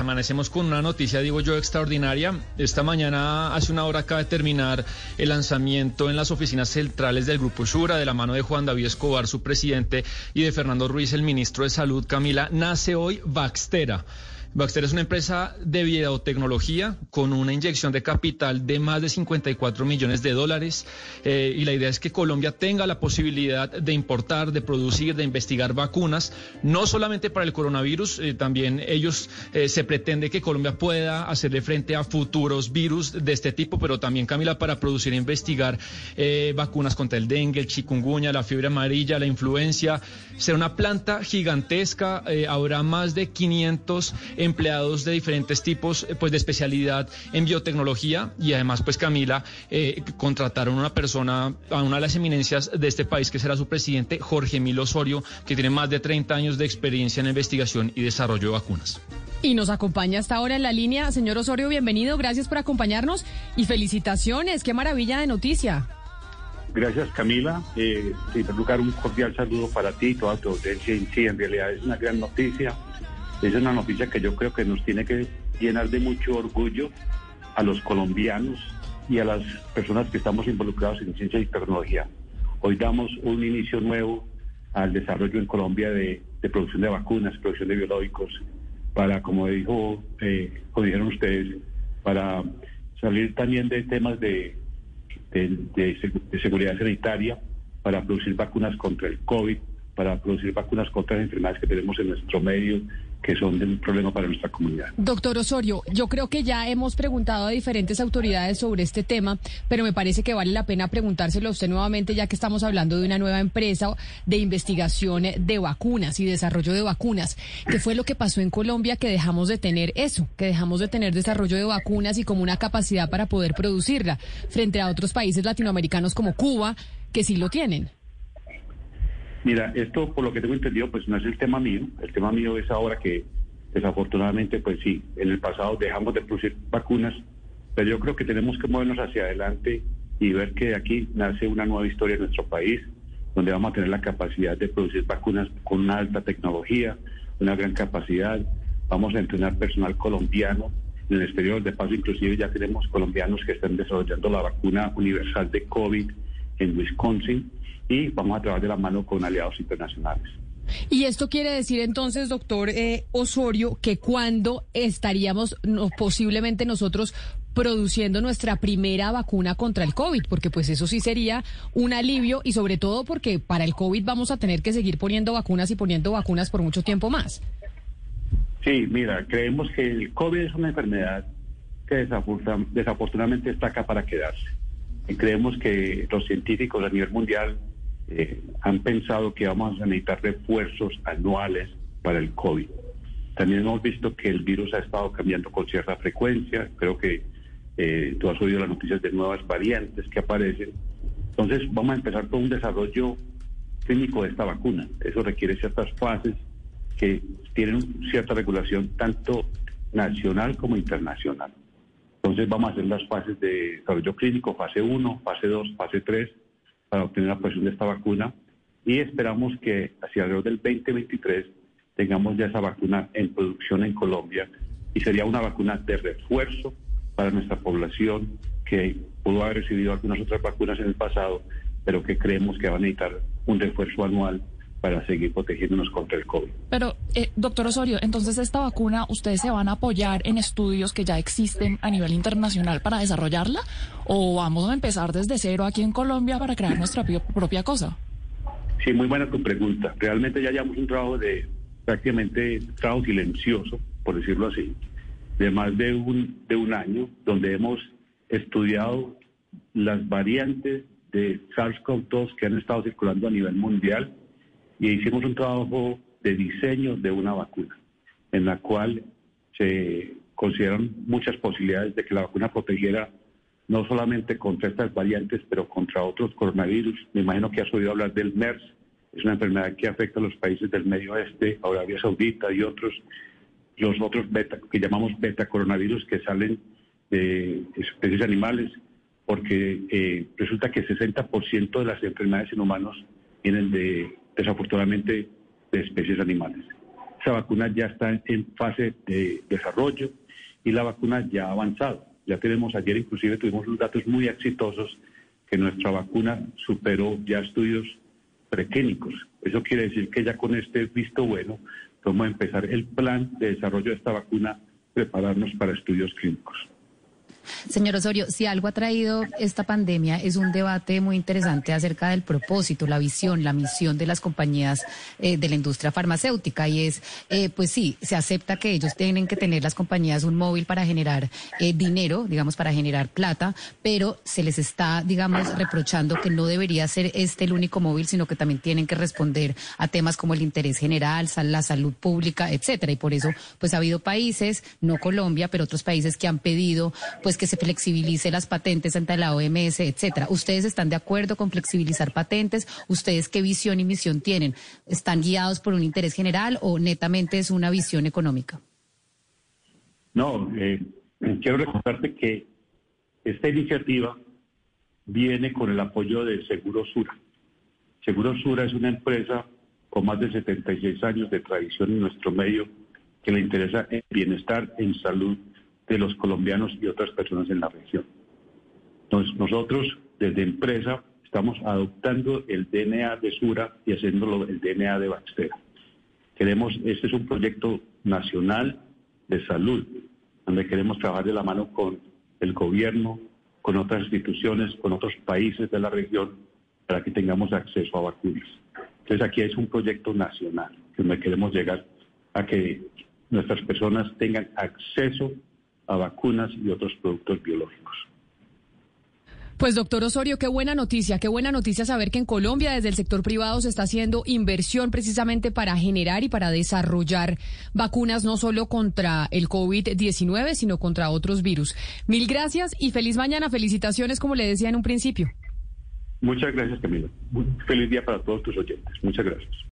Amanecemos con una noticia, digo yo, extraordinaria. Esta mañana, hace una hora, acaba de terminar el lanzamiento en las oficinas centrales del Grupo Shura, de la mano de Juan David Escobar, su presidente, y de Fernando Ruiz, el ministro de Salud. Camila, nace hoy Baxtera. Baxter es una empresa de biotecnología con una inyección de capital de más de 54 millones de dólares eh, y la idea es que Colombia tenga la posibilidad de importar, de producir, de investigar vacunas, no solamente para el coronavirus, eh, también ellos eh, se pretende que Colombia pueda hacerle frente a futuros virus de este tipo, pero también Camila para producir e investigar vacunas contra el dengue, el chikungunya, la fiebre amarilla, la influencia. Será una planta gigantesca, habrá más de 500 empleados de diferentes tipos eh, pues de especialidad en biotecnología y además pues Camila eh, contrataron a una persona, a una de las eminencias de este país que será su presidente, Jorge Emilio Osorio, que tiene más de 30 años de experiencia en investigación y desarrollo de vacunas. Y nos acompaña hasta ahora en la línea. Señor Osorio, bienvenido, gracias por acompañarnos y felicitaciones, qué maravilla de noticia. Gracias Camila, eh, en primer lugar un cordial saludo para ti y toda tu audiencia. Sí, en realidad es una gran noticia es una noticia que yo creo que nos tiene que llenar de mucho orgullo a los colombianos y a las personas que estamos involucrados en ciencia y tecnología. Hoy damos un inicio nuevo al desarrollo en Colombia de, producción de vacunas, producción de biológicos, para, como dijo, eh, como dijeron ustedes, para salir también de temas de, de seguridad sanitaria, para producir vacunas contra el COVID, para producir vacunas contra las enfermedades que tenemos en nuestro medio que son de un problema para nuestra comunidad. Doctor Osorio, yo creo que ya hemos preguntado a diferentes autoridades sobre este tema, pero me parece que vale la pena preguntárselo a usted nuevamente, ya que estamos hablando de una nueva empresa de investigación de vacunas y desarrollo de vacunas. ¿Qué fue lo que pasó en Colombia que dejamos de tener eso, que dejamos de tener desarrollo de vacunas y como una capacidad para poder producirla frente a otros países latinoamericanos como Cuba, que sí lo tienen? Mira, esto por lo que tengo entendido, pues no es el tema mío. El tema mío es ahora que desafortunadamente, pues sí, en el pasado dejamos de producir vacunas, pero yo creo que tenemos que movernos hacia adelante y ver que aquí nace una nueva historia en nuestro país, donde vamos a tener la capacidad de producir vacunas con una alta tecnología, una gran capacidad. Vamos a entrenar personal colombiano en el exterior. De paso, inclusive ya tenemos colombianos que están desarrollando la vacuna universal de COVID en Wisconsin y vamos a trabajar de la mano con aliados internacionales. Y esto quiere decir entonces, doctor eh, Osorio, que cuando estaríamos posiblemente nosotros produciendo nuestra primera vacuna contra el COVID, porque pues eso sí sería un alivio y sobre todo porque para el COVID vamos a tener que seguir poniendo vacunas y poniendo vacunas por mucho tiempo más. Sí, mira, creemos que el COVID es una enfermedad que desafortunadamente está acá para quedarse. Y creemos que los científicos a nivel mundial eh, han pensado que vamos a necesitar refuerzos anuales para el COVID. También hemos visto que el virus ha estado cambiando con cierta frecuencia. Creo que eh, tú has oído las noticias de nuevas variantes que aparecen. Entonces vamos a empezar con un desarrollo clínico de esta vacuna. Eso requiere ciertas fases que tienen cierta regulación tanto nacional como internacional. Entonces vamos a hacer las fases de desarrollo clínico, fase 1, fase 2, fase 3 para obtener la presión de esta vacuna. Y esperamos que hacia alrededor del 2023 tengamos ya esa vacuna en producción en Colombia. Y sería una vacuna de refuerzo para nuestra población que pudo haber recibido algunas otras vacunas en el pasado, pero que creemos que va a necesitar un refuerzo anual para seguir protegiéndonos contra el COVID. Pero, eh, doctor Osorio, entonces esta vacuna, ¿ustedes se van a apoyar en estudios que ya existen a nivel internacional para desarrollarla? ¿O vamos a empezar desde cero aquí en Colombia para crear nuestra propia cosa? Sí, muy buena tu pregunta. Realmente ya llevamos un trabajo de prácticamente trabajo silencioso, por decirlo así, de más de un, de un año, donde hemos estudiado las variantes de SARS-CoV-2 que han estado circulando a nivel mundial y hicimos un trabajo de diseño de una vacuna, en la cual se consideraron muchas posibilidades de que la vacuna protegiera no solamente contra estas variantes, pero contra otros coronavirus. Me imagino que has oído hablar del MERS, es una enfermedad que afecta a los países del Medio Oeste, Arabia Saudita y otros, los otros beta, que llamamos beta coronavirus que salen de especies animales, porque eh, resulta que 60% de las enfermedades en humanos vienen de desafortunadamente de especies animales. Esa vacuna ya está en fase de desarrollo y la vacuna ya ha avanzado. Ya tenemos, ayer inclusive tuvimos unos datos muy exitosos que nuestra vacuna superó ya estudios preclínicos. Eso quiere decir que ya con este visto bueno vamos a empezar el plan de desarrollo de esta vacuna, prepararnos para estudios clínicos. Señor Osorio, si algo ha traído esta pandemia es un debate muy interesante acerca del propósito, la visión, la misión de las compañías eh, de la industria farmacéutica y es, eh, pues sí, se acepta que ellos tienen que tener las compañías un móvil para generar eh, dinero, digamos, para generar plata, pero se les está, digamos, reprochando que no debería ser este el único móvil, sino que también tienen que responder a temas como el interés general, la salud pública, etcétera. Y por eso, pues ha habido países, no Colombia, pero otros países que han pedido, pues que se flexibilice las patentes ante la OMS, etcétera. ¿Ustedes están de acuerdo con flexibilizar patentes? ¿Ustedes qué visión y misión tienen? ¿Están guiados por un interés general o netamente es una visión económica? No, eh, quiero recordarte que esta iniciativa viene con el apoyo de Seguro Sura. Seguro Sura es una empresa con más de 76 años de tradición en nuestro medio que le interesa el bienestar en salud de los colombianos y otras personas en la región. Entonces, nosotros desde empresa estamos adoptando el DNA de Sura y haciéndolo el DNA de Baxtera. Queremos, este es un proyecto nacional de salud, donde queremos trabajar de la mano con el gobierno, con otras instituciones, con otros países de la región, para que tengamos acceso a vacunas. Entonces aquí es un proyecto nacional, donde queremos llegar a que nuestras personas tengan acceso a vacunas y otros productos biológicos. Pues doctor Osorio, qué buena noticia, qué buena noticia saber que en Colombia desde el sector privado se está haciendo inversión precisamente para generar y para desarrollar vacunas no solo contra el COVID-19, sino contra otros virus. Mil gracias y feliz mañana. Felicitaciones, como le decía en un principio. Muchas gracias, Camilo. Feliz día para todos tus oyentes. Muchas gracias.